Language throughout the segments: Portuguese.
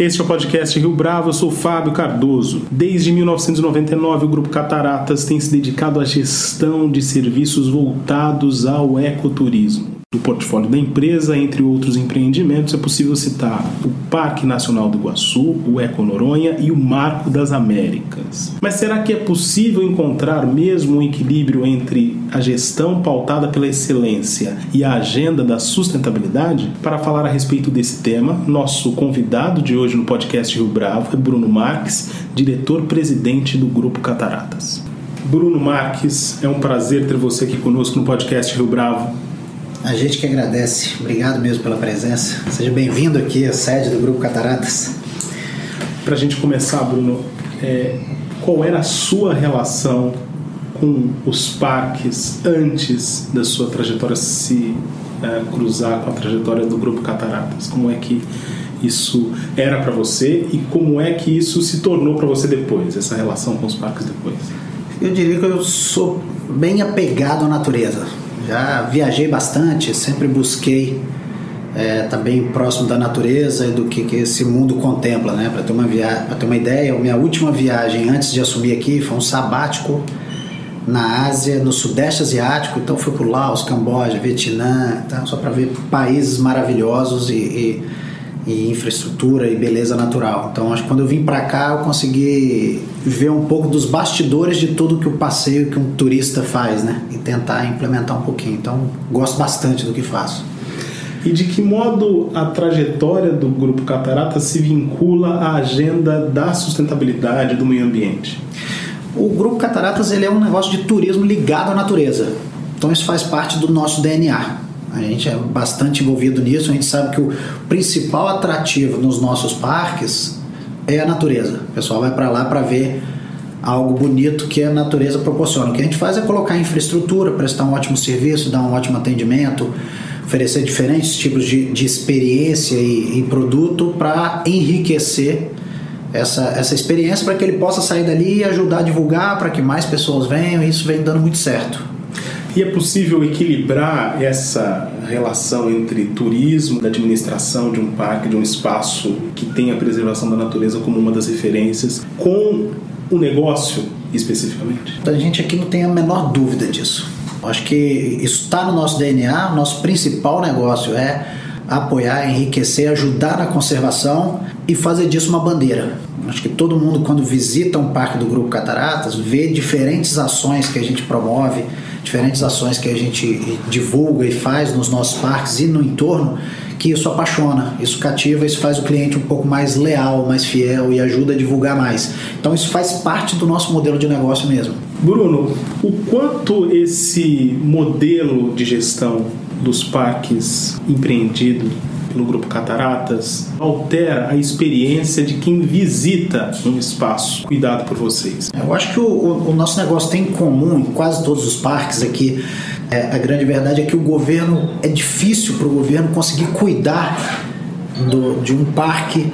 Este é o podcast Rio Bravo, eu sou Fábio Cardoso. Desde 1999, o Grupo Cataratas tem se dedicado à gestão de serviços voltados ao ecoturismo. Do portfólio da empresa, entre outros empreendimentos, é possível citar o Parque Nacional do Iguaçu, o Eco Noronha e o Marco das Américas. Mas será que é possível encontrar mesmo um equilíbrio entre a gestão pautada pela excelência e a agenda da sustentabilidade? Para falar a respeito desse tema, nosso convidado de hoje no podcast Rio Bravo é Bruno Marques, diretor-presidente do Grupo Cataratas. Bruno Marques, é um prazer ter você aqui conosco no podcast Rio Bravo. A gente que agradece. Obrigado mesmo pela presença. Seja bem-vindo aqui à sede do Grupo Cataratas. Para a gente começar, Bruno, é, qual era a sua relação com os parques antes da sua trajetória se é, cruzar com a trajetória do Grupo Cataratas? Como é que isso era para você e como é que isso se tornou para você depois, essa relação com os parques depois? Eu diria que eu sou bem apegado à natureza já viajei bastante, sempre busquei é, também próximo da natureza e do que, que esse mundo contempla, né? Para ter uma via... ter uma ideia, a minha última viagem antes de assumir aqui foi um sabático na Ásia, no Sudeste Asiático. Então fui por Laos, Camboja, Vietnã, então, só para ver países maravilhosos e, e e infraestrutura e beleza natural. Então, acho que quando eu vim para cá, eu consegui ver um pouco dos bastidores de tudo que o passeio que um turista faz, né? E tentar implementar um pouquinho. Então, gosto bastante do que faço. E de que modo a trajetória do Grupo Catarata se vincula à agenda da sustentabilidade do meio ambiente? O Grupo Cataratas ele é um negócio de turismo ligado à natureza. Então isso faz parte do nosso DNA. A gente é bastante envolvido nisso. A gente sabe que o principal atrativo nos nossos parques é a natureza. O pessoal vai para lá para ver algo bonito que a natureza proporciona. O que a gente faz é colocar infraestrutura, prestar um ótimo serviço, dar um ótimo atendimento, oferecer diferentes tipos de, de experiência e, e produto para enriquecer essa, essa experiência para que ele possa sair dali e ajudar a divulgar para que mais pessoas venham. E isso vem dando muito certo. E é possível equilibrar essa relação entre turismo, da administração de um parque, de um espaço que tem a preservação da natureza como uma das referências, com o negócio especificamente? A gente aqui não tem a menor dúvida disso. Acho que isso está no nosso DNA. Nosso principal negócio é apoiar, enriquecer, ajudar na conservação e fazer disso uma bandeira. Acho que todo mundo, quando visita um parque do Grupo Cataratas, vê diferentes ações que a gente promove diferentes ações que a gente divulga e faz nos nossos parques e no entorno, que isso apaixona, isso cativa, isso faz o cliente um pouco mais leal, mais fiel e ajuda a divulgar mais. Então isso faz parte do nosso modelo de negócio mesmo. Bruno, o quanto esse modelo de gestão dos parques empreendido pelo Grupo Cataratas altera a experiência de quem visita um espaço cuidado por vocês? Eu acho que o, o, o nosso negócio tem em comum em quase todos os parques aqui. É, a grande verdade é que o governo é difícil para o governo conseguir cuidar do, de um parque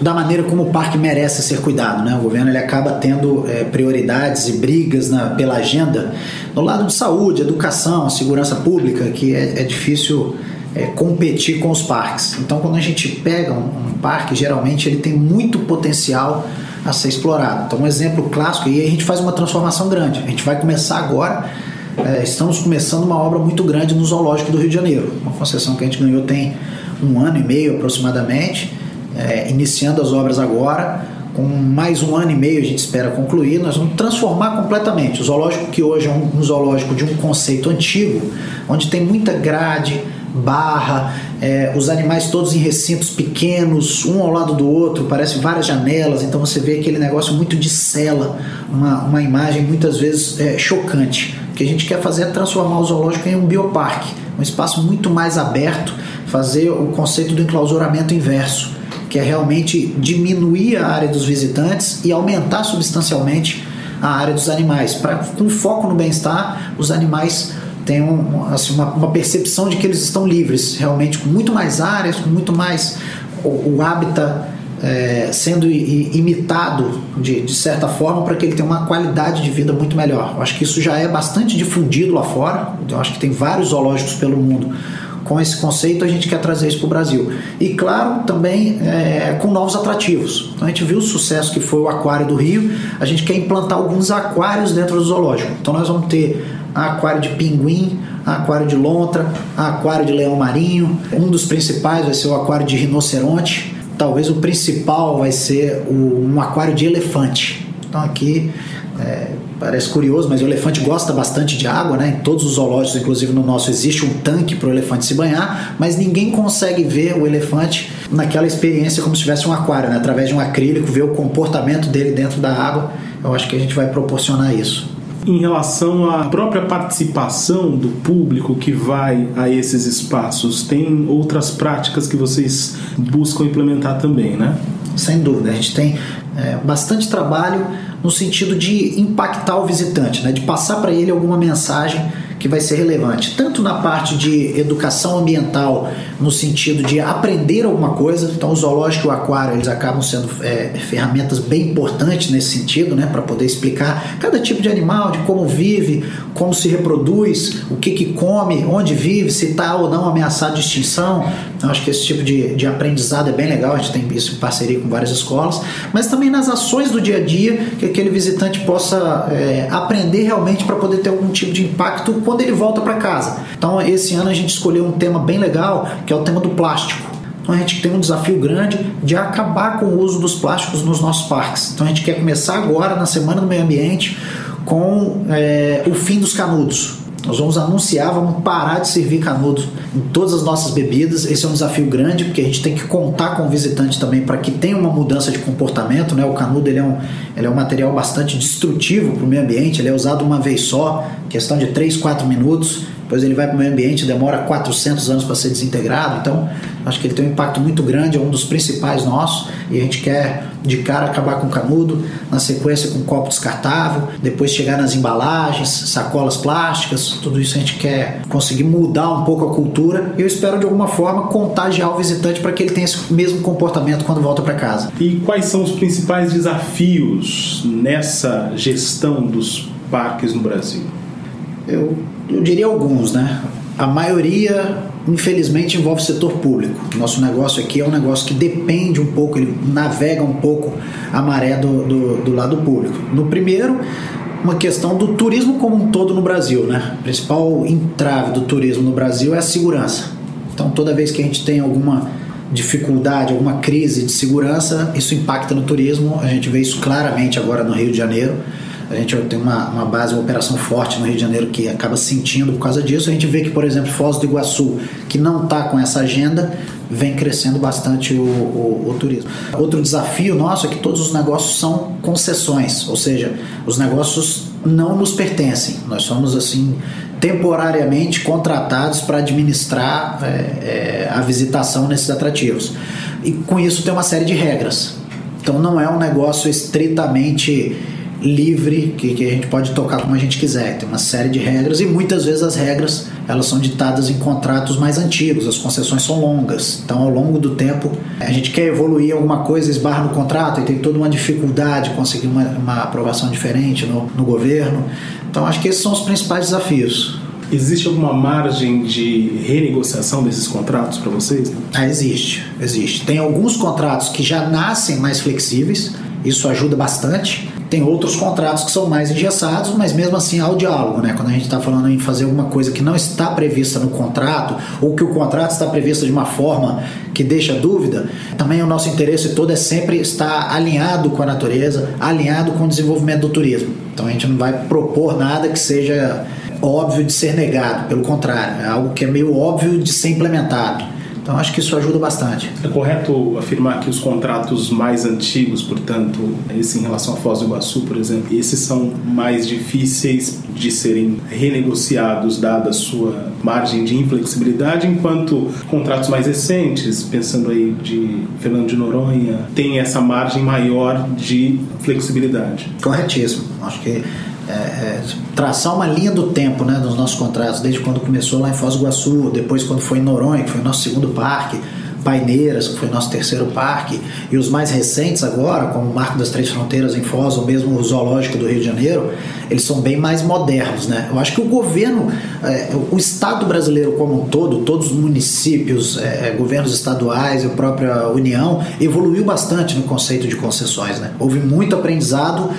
da maneira como o parque merece ser cuidado. Né? O governo ele acaba tendo é, prioridades e brigas na, pela agenda no lado de saúde, educação, segurança pública, que é, é difícil é, competir com os parques. Então, quando a gente pega um, um, parque, geralmente ele tem muito potencial a ser explorado. Então, um exemplo clássico, e aí a gente faz uma transformação grande. A gente vai começar agora, é, estamos começando uma obra muito grande no Zoológico do Rio de Janeiro. Uma concessão que a gente ganhou tem um ano e meio aproximadamente, é, iniciando as obras agora. Com mais um ano e meio a gente espera concluir, nós vamos transformar completamente. O zoológico que hoje é um, um zoológico de um conceito antigo, onde tem muita grade, barra, é, os animais todos em recintos pequenos, um ao lado do outro, parece várias janelas, então você vê aquele negócio muito de cela, uma, uma imagem muitas vezes é, chocante. O que a gente quer fazer é transformar o zoológico em um bioparque, um espaço muito mais aberto, fazer o conceito do enclausuramento inverso, que é realmente diminuir a área dos visitantes e aumentar substancialmente a área dos animais, para com foco no bem-estar, os animais tem um, assim, uma, uma, percepção de que eles estão livres, realmente, com muito mais áreas, com muito mais o, o hábitat é, sendo imitado de, de certa forma para que ele tenha uma qualidade de vida muito melhor. Eu acho que isso já é bastante difundido lá fora, eu acho que tem vários zoológicos pelo mundo com esse conceito, a gente quer trazer isso para o Brasil. E claro, também é, com novos atrativos. Então a gente viu o sucesso que foi o Aquário do Rio, a gente quer implantar alguns aquários dentro do zoológico. Então nós vamos ter aquário de pinguim, aquário de lontra, aquário de leão marinho. Um dos principais vai ser o aquário de rinoceronte. Talvez o principal vai ser o, um aquário de elefante. Então aqui é, parece curioso, mas o elefante gosta bastante de água, né? Em todos os zoológicos, inclusive no nosso, existe um tanque para o elefante se banhar, mas ninguém consegue ver o elefante naquela experiência como se tivesse um aquário, né? Através de um acrílico, ver o comportamento dele dentro da água. Eu acho que a gente vai proporcionar isso em relação à própria participação do público que vai a esses espaços? Tem outras práticas que vocês buscam implementar também, né? Sem dúvida, a gente tem é, bastante trabalho no sentido de impactar o visitante, né? de passar para ele alguma mensagem que vai ser relevante, tanto na parte de educação ambiental, no sentido de aprender alguma coisa. Então, o zoológico e o aquário eles acabam sendo é, ferramentas bem importantes nesse sentido, né, para poder explicar cada tipo de animal, de como vive, como se reproduz, o que, que come, onde vive, se está ou não ameaçado de extinção. Eu acho que esse tipo de, de aprendizado é bem legal, a gente tem isso em parceria com várias escolas, mas também nas ações do dia a dia, que aquele visitante possa é, aprender realmente para poder ter algum tipo de impacto quando ele volta para casa. Então, esse ano a gente escolheu um tema bem legal, que é o tema do plástico. Então, a gente tem um desafio grande de acabar com o uso dos plásticos nos nossos parques. Então, a gente quer começar agora, na Semana do Meio Ambiente, com é, o fim dos canudos. Nós vamos anunciar, vamos parar de servir canudo em todas as nossas bebidas. Esse é um desafio grande, porque a gente tem que contar com o visitante também para que tenha uma mudança de comportamento. Né? O canudo ele é, um, ele é um material bastante destrutivo para o meio ambiente, ele é usado uma vez só, questão de 3, 4 minutos depois ele vai para o meio ambiente, demora 400 anos para ser desintegrado. Então, acho que ele tem um impacto muito grande, é um dos principais nossos. E a gente quer de cara acabar com o canudo, na sequência com copo descartável, depois chegar nas embalagens, sacolas plásticas, tudo isso a gente quer conseguir mudar um pouco a cultura. E eu espero de alguma forma contagiar o visitante para que ele tenha esse mesmo comportamento quando volta para casa. E quais são os principais desafios nessa gestão dos parques no Brasil? Eu eu diria alguns, né? A maioria, infelizmente, envolve o setor público. Nosso negócio aqui é um negócio que depende um pouco, ele navega um pouco a maré do, do, do lado público. No primeiro, uma questão do turismo como um todo no Brasil, né? O principal entrave do turismo no Brasil é a segurança. Então, toda vez que a gente tem alguma dificuldade, alguma crise de segurança, isso impacta no turismo. A gente vê isso claramente agora no Rio de Janeiro. A gente tem uma, uma base, uma operação forte no Rio de Janeiro que acaba sentindo por causa disso. A gente vê que, por exemplo, Foz do Iguaçu, que não está com essa agenda, vem crescendo bastante o, o, o, turismo. Outro desafio nosso é que todos os negócios são concessões, ou seja, os negócios não nos pertencem. Nós somos assim temporariamente contratados para administrar é, é, a visitação nesses atrativos. E com isso tem uma série de regras. Então não é um negócio estritamente livre que, que a gente pode tocar como a gente quiser. Tem uma série de regras e muitas vezes as regras elas são ditadas em contratos mais antigos, as concessões são longas. Então, ao longo do tempo, a gente quer evoluir alguma coisa, esbarra no contrato e tem toda uma dificuldade de conseguir uma, uma aprovação diferente no, no governo. Então, acho que esses são os principais desafios. Existe alguma margem de renegociação desses contratos para vocês? Ah, existe, existe. Tem alguns contratos que já nascem mais flexíveis, isso ajuda bastante. Tem outros contratos que são mais engessados, mas mesmo assim há o diálogo, né? Quando a gente está falando em fazer alguma coisa que não está prevista no contrato, ou que o contrato está previsto de uma forma que deixa dúvida, também o nosso interesse todo é sempre estar alinhado com a natureza, alinhado com o desenvolvimento do turismo. Então a gente não vai propor nada que seja óbvio de ser negado, pelo contrário, é algo que é meio óbvio de ser implementado. Então acho que isso ajuda bastante. É correto afirmar que os contratos mais antigos, portanto, esse em relação a Foz do Iguaçu, por exemplo, esses são mais difíceis de serem renegociados dada a sua margem de inflexibilidade, enquanto contratos mais recentes, pensando aí de Fernando de Noronha, tem essa margem maior de flexibilidade. Corretíssimo. Acho que é, é, traçar uma linha do tempo né, nos nossos contratos, desde quando começou lá em Foz do Iguaçu, depois quando foi em Noronha, que foi o nosso segundo parque, Paineiras, que foi nosso terceiro parque, e os mais recentes agora, como o Marco das Três Fronteiras em Foz, ou mesmo o Zoológico do Rio de Janeiro, eles são bem mais modernos. Né? Eu acho que o governo, é, o Estado brasileiro como um todo, todos os municípios, é, é governos estaduais e a própria União, evoluiu bastante no conceito de concessões. Né? Houve muito aprendizado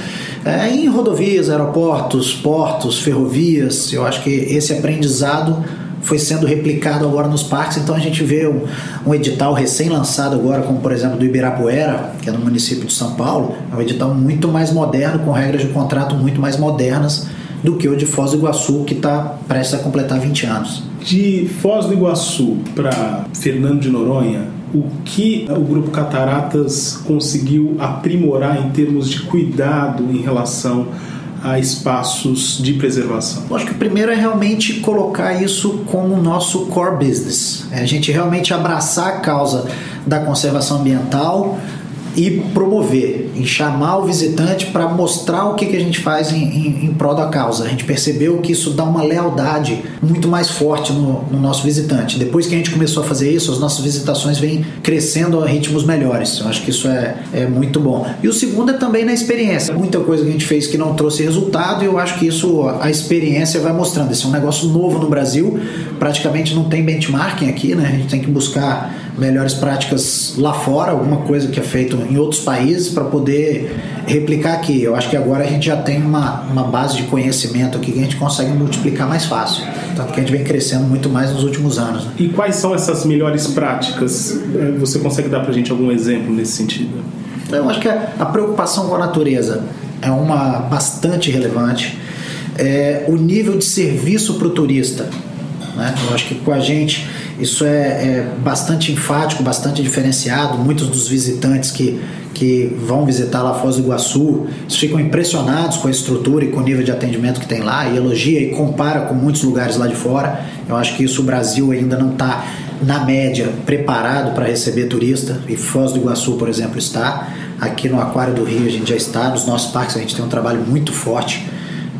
é, em rodovias, aeroportos, portos, ferrovias. Eu acho que esse aprendizado foi sendo replicado agora nos parques, então a gente vê um, um edital recém-lançado agora, como por exemplo do Ibirapuera, que é no município de São Paulo, é um edital muito mais moderno, com regras de contrato muito mais modernas do que o de Foz do Iguaçu, que está prestes a completar 20 anos. De Foz do Iguaçu para Fernando de Noronha, o que o Grupo Cataratas conseguiu aprimorar em termos de cuidado em relação a espaços de preservação? Eu acho que o primeiro é realmente colocar isso como nosso core business. É a gente realmente abraçar a causa da conservação ambiental e promover, em chamar o visitante para mostrar o que, que a gente faz em, em, em, prol da causa. A gente percebeu que isso dá uma lealdade muito mais forte no, no, nosso visitante. Depois que a gente começou a fazer isso, as nossas visitações vêm crescendo a ritmos melhores. Eu acho que isso é, é muito bom. E o segundo é também na experiência. Muita coisa que a gente fez que não trouxe resultado e eu acho que isso, a experiência vai mostrando. Esse é um negócio novo no Brasil, praticamente não tem benchmarking aqui, né? A gente tem que buscar melhores práticas lá fora, alguma coisa que é feito em outros países para poder replicar aqui. Eu acho que agora a gente já tem uma, uma base de conhecimento aqui que a gente consegue multiplicar mais fácil. Tanto que a gente vem crescendo muito mais nos últimos anos. Né? E quais são essas melhores práticas? É, você consegue dar para a gente algum exemplo nesse sentido? Eu acho que a preocupação com a natureza é uma bastante relevante. É, o nível de serviço para o turista. Né? Eu acho que com a gente isso é, é, bastante enfático, bastante diferenciado. Muitos dos visitantes que, que vão visitar lá Foz do Iguaçu ficam impressionados com a estrutura e com o nível de atendimento que tem lá e elogia e compara com muitos lugares lá de fora. Eu acho que isso o Brasil ainda não está, na média, preparado para receber turista e Foz do Iguaçu, por exemplo, está. Aqui no Aquário do Rio a gente já está, nos nossos parques a gente tem um trabalho muito forte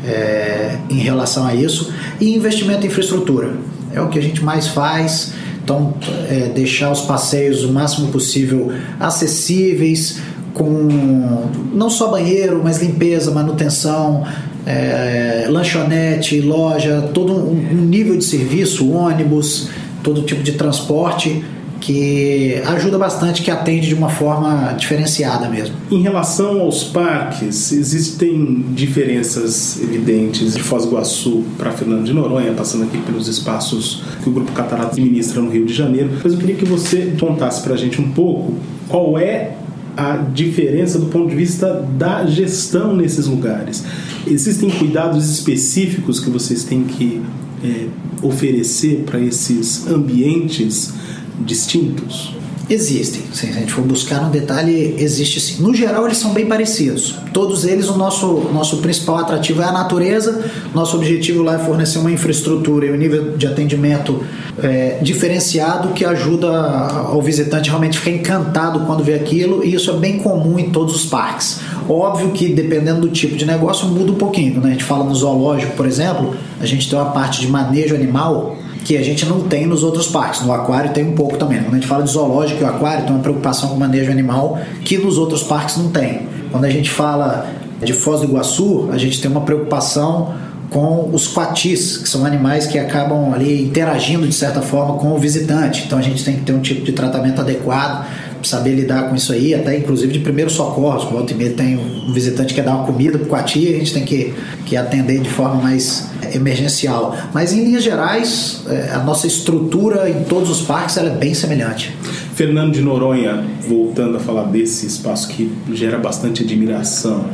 é, em relação a isso. E investimento em infraestrutura é o que a gente mais faz. Então, é, deixar os passeios o máximo possível acessíveis, com não só banheiro, mas limpeza, manutenção, é, lanchonete, loja, todo um, um nível de serviço, ônibus, todo tipo de transporte que ajuda bastante, que atende de uma forma diferenciada mesmo. Em relação aos parques, existem diferenças evidentes de Foz do Iguaçu para Fernando de Noronha, passando aqui pelos espaços que o Grupo Cataratas administra no Rio de Janeiro. Mas eu queria que você contasse para a gente um pouco qual é a diferença do ponto de vista da gestão nesses lugares. Existem cuidados específicos que vocês têm que é, oferecer para esses ambientes distintos? Existem, se a gente for buscar no detalhe, existe sim. No geral, eles são bem parecidos. Todos eles, o nosso, nosso principal atrativo é a natureza. Nosso objetivo lá é fornecer uma infraestrutura e um nível de atendimento é, diferenciado que ajuda ao visitante realmente ficar encantado quando vê aquilo, e isso é bem comum em todos os parques. Óbvio que dependendo do tipo de negócio muda um pouquinho. Quando a gente fala no zoológico, por exemplo, a gente tem uma parte de manejo animal que a gente não tem nos outros parques. No aquário tem um pouco também. Quando a gente fala de zoológico e aquário, tem uma preocupação com o manejo animal que nos outros parques não tem. Quando a gente fala de Foz do Iguaçu, a gente tem uma preocupação com os quatis, que são animais que acabam ali interagindo de certa forma com o visitante. Então a gente tem que ter um tipo de tratamento adequado saber lidar com isso aí, até inclusive de primeiros socorros. Volta e meia tem um visitante que quer dar uma comida para a tia, a gente tem que, que atender de forma mais emergencial. Mas em linhas gerais, é, a nossa estrutura em todos os parques é bem semelhante. Fernando de Noronha, voltando a falar desse espaço que gera bastante admiração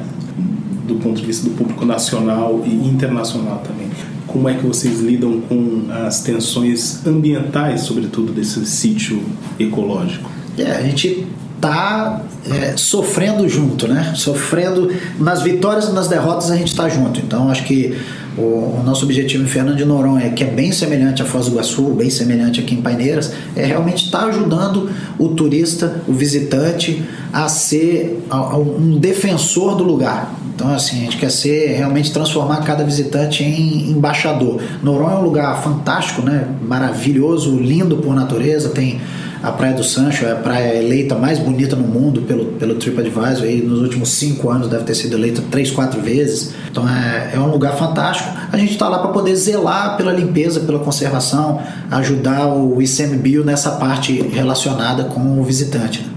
do ponto de vista do público nacional e internacional também. Como é que vocês lidam com as tensões ambientais, sobretudo desse sítio ecológico? É, a gente tá é, sofrendo junto, né? Sofrendo nas vitórias e nas derrotas a gente está junto. Então acho que o, o, nosso objetivo em Fernando de Noronha, que é bem semelhante a Foz do Iguaçu, bem semelhante aqui em Paineiras, é realmente estar tá ajudando o turista, o visitante, a ser a, a um defensor do lugar. Então, assim, a gente quer ser realmente transformar cada visitante em embaixador. Noronha é um lugar fantástico, né? Maravilhoso, lindo por natureza, tem a Praia do Sancho é a praia eleita mais bonita no mundo pelo, pelo TripAdvisor. Aí, nos últimos cinco anos deve ter sido eleita três, quatro vezes. Então é, é um lugar fantástico. A gente está lá para poder zelar pela limpeza, pela conservação, ajudar o ICMBio nessa parte relacionada com o visitante. Né?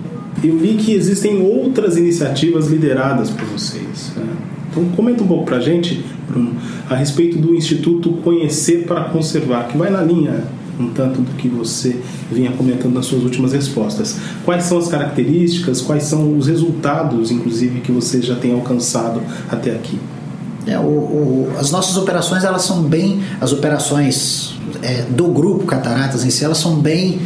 Eu vi que existem outras iniciativas lideradas por vocês. Né? Então comenta um pouco para a gente, Bruno, a respeito do Instituto Conhecer para Conservar, que vai na linha um tanto do que você vinha comentando nas suas últimas respostas. Quais são as características, quais são os resultados, inclusive, que você já tem alcançado até aqui? É, o, o, as nossas operações, elas são bem, as operações é, do grupo Cataratas em si, elas são bem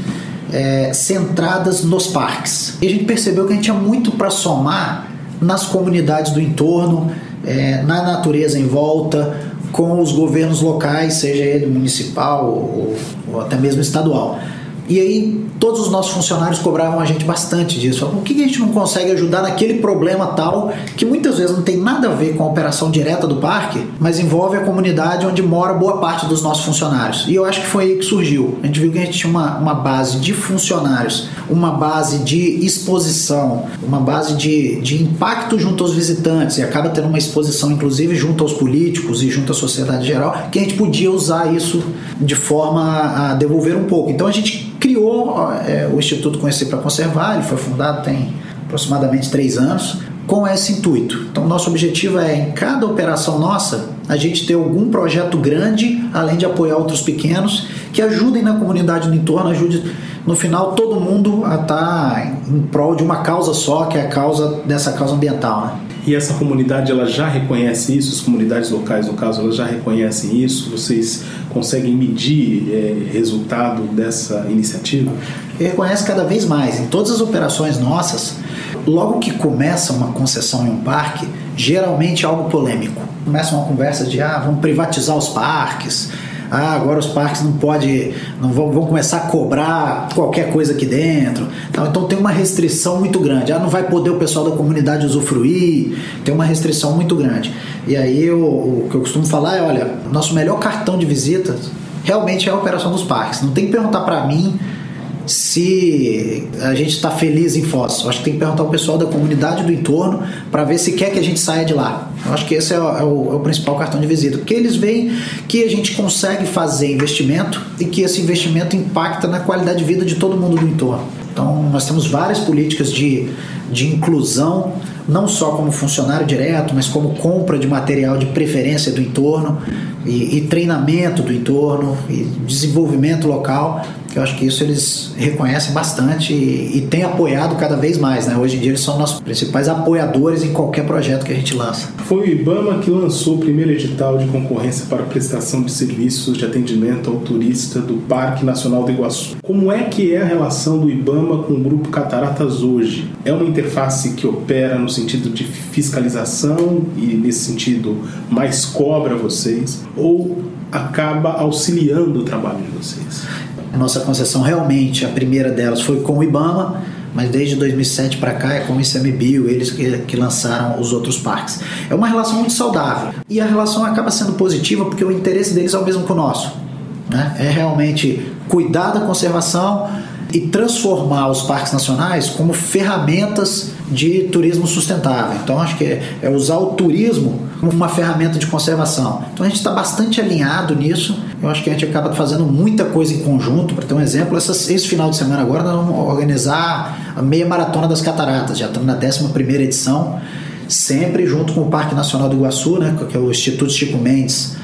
é, centradas nos parques. E a gente percebeu que a gente tinha muito para somar nas comunidades do entorno, é, na natureza em volta, com os governos locais, seja ele municipal ou, ou até mesmo estadual. E aí todos os nossos funcionários cobravam a gente bastante disso. Falavam, por que a gente não consegue ajudar naquele problema tal que muitas vezes não tem nada a ver com a operação direta do parque, mas envolve a comunidade onde mora boa parte dos nossos funcionários. E eu acho que foi aí que surgiu. A gente viu que a gente tinha uma, uma base de funcionários, uma base de exposição, uma base de, de impacto junto aos visitantes, e acaba tendo uma exposição, inclusive, junto aos políticos e junto à sociedade geral, que a gente podia usar isso de forma a devolver um pouco. Então a gente criou é, o Instituto Conhecer para Conservar, ele foi fundado tem aproximadamente três anos, com esse intuito. Então, nosso objetivo é, em cada operação nossa, a gente ter algum projeto grande, além de apoiar outros pequenos, que ajudem na comunidade do entorno, ajude no final todo mundo a estar tá em prol de uma causa só, que é a causa dessa causa ambiental. Né? E essa comunidade ela já reconhece isso, as comunidades locais, no caso, elas já reconhecem isso? Vocês conseguem medir é, resultado dessa iniciativa? Reconhece cada vez mais. Em todas as operações nossas, logo que começa uma concessão em um parque, geralmente é algo polêmico. Começa uma conversa de ah, vamos privatizar os parques, ah, agora os parques não pode, não vão, vão começar a cobrar qualquer coisa aqui dentro. Então, então tem uma restrição muito grande. Ah, não vai poder o pessoal da comunidade usufruir. Tem uma restrição muito grande. E aí eu, o que eu costumo falar é, olha, nosso melhor cartão de visitas realmente é a operação dos parques. Não tem que perguntar para mim se a gente está feliz em Foz. Eu acho que tem que perguntar ao pessoal da comunidade do entorno para ver se quer que a gente saia de lá. Eu acho que esse é o, é o, é o principal cartão de visita, porque eles veem que a gente consegue fazer investimento e que esse investimento impacta na qualidade de vida de todo mundo do entorno. Então, nós temos várias políticas de, de inclusão, não só como funcionário direto, mas como compra de material de preferência do entorno e, e treinamento do entorno e desenvolvimento local eu acho que isso eles reconhecem bastante e, e têm apoiado cada vez mais. Né? Hoje em dia eles são nossos principais apoiadores em qualquer projeto que a gente lança. Foi o IBAMA que lançou o primeiro edital de concorrência para prestação de serviços de atendimento ao turista do Parque Nacional do Iguaçu. Como é que é a relação do IBAMA com o Grupo Cataratas hoje? É uma interface que opera no sentido de fiscalização e, nesse sentido, mais cobra vocês? Ou acaba auxiliando o trabalho de vocês? A nossa concessão realmente, a primeira delas foi com o IBAMA, mas desde 2007 para cá é com o ICMBio, eles que, que, lançaram os outros parques. É uma relação muito saudável e a relação acaba sendo positiva porque o interesse deles é o mesmo que o nosso. Né? É realmente cuidar da conservação e transformar os parques nacionais como ferramentas de turismo sustentável. Então, acho que é, é usar o turismo como uma ferramenta de conservação. Então, a gente está bastante alinhado nisso. Eu acho que a gente acaba fazendo muita coisa em conjunto. Para ter um exemplo, esse final de semana agora nós vamos organizar a meia maratona das cataratas. Já estamos na 11 edição, sempre junto com o Parque Nacional do Iguaçu, né, que é o Instituto Chico Mendes,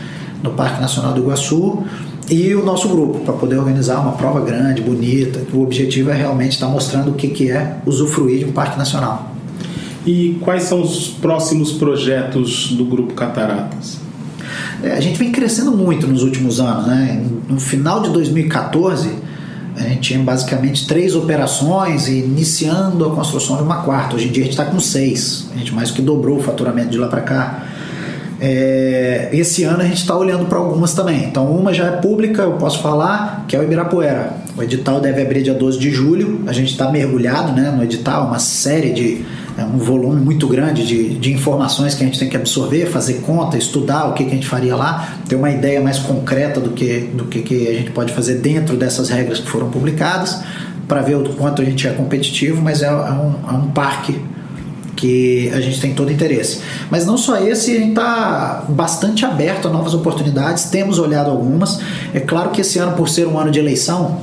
no Parque Nacional do Iguaçu e o nosso grupo, para poder organizar uma prova grande, bonita. O objetivo é realmente estar mostrando o que, que é usufruir de um parque nacional. E quais são os próximos projetos do Grupo Cataratas? É, a gente vem crescendo muito nos últimos anos. Né? No final de 2014, a gente tinha basicamente três operações e iniciando a construção de uma quarta. Hoje em dia a gente está com seis. A gente mais que dobrou o faturamento de lá para cá. É, esse ano a gente está olhando para algumas também. Então, uma já é pública, eu posso falar, que é o Ibirapuera. O edital deve abrir dia 12 de julho. A gente está mergulhado né, no edital, uma série de. É um volume muito grande de, de informações que a gente tem que absorver, fazer conta, estudar o que, que a gente faria lá, ter uma ideia mais concreta do que, do que, que a gente pode fazer dentro dessas regras que foram publicadas, para ver o quanto a gente é competitivo, mas é, é um, é um parque que a gente tem todo interesse. Mas não só esse, a gente está bastante aberto a novas oportunidades, temos olhado algumas. É claro que esse ano, por ser um ano de eleição,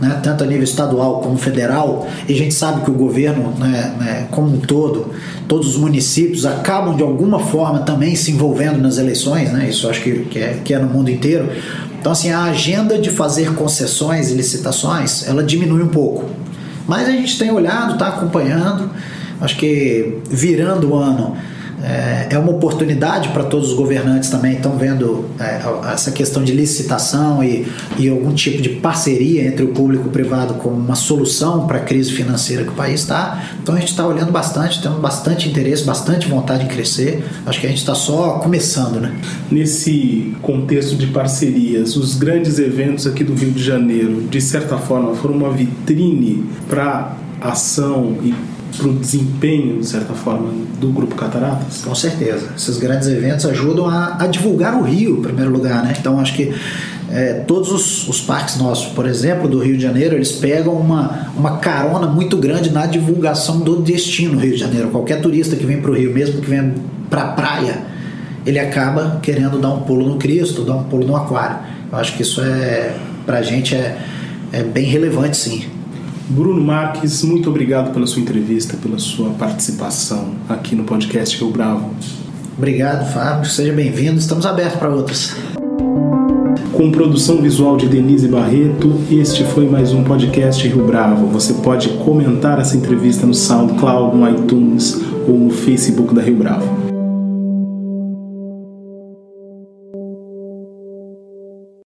né, tanto a nível estadual como federal, e a gente sabe que o governo, né, né, como um todo, todos os municípios acabam de alguma forma também se envolvendo nas eleições, né, isso acho que, que, é, que é no mundo inteiro. Então, assim, a agenda de fazer concessões e licitações, ela diminui um pouco. Mas a gente tem olhado, está acompanhando. Acho que virando o ano é, é uma oportunidade para todos os governantes também estão vendo é, essa questão de licitação e, e algum tipo de parceria entre o público e o privado como uma solução para a crise financeira que o país está. Então a gente está olhando bastante, temos bastante interesse, bastante vontade em crescer. Acho que a gente está só começando, né? Nesse contexto de parcerias, os grandes eventos aqui do Rio de Janeiro, de certa forma, foram uma vitrine para ação e para o desempenho, de certa forma, do Grupo Cataratas? Com certeza. Esses grandes eventos ajudam a, a divulgar o Rio, em primeiro lugar. Né? Então, acho que é, todos os, os, parques nossos, por exemplo, do Rio de Janeiro, eles pegam uma, uma carona muito grande na divulgação do destino Rio de Janeiro. Qualquer turista que vem para o Rio, mesmo que venha para a praia, ele acaba querendo dar um pulo no Cristo, dar um pulo no Aquário. Eu acho que isso é, para a gente, é, é bem relevante, sim. Bruno Marques, muito obrigado pela sua entrevista, pela sua participação aqui no podcast Rio Bravo. Obrigado, Fábio. Seja bem-vindo. Estamos abertos para outras. Com produção visual de Denise Barreto, este foi mais um podcast Rio Bravo. Você pode comentar essa entrevista no SoundCloud, no iTunes ou no Facebook da Rio Bravo.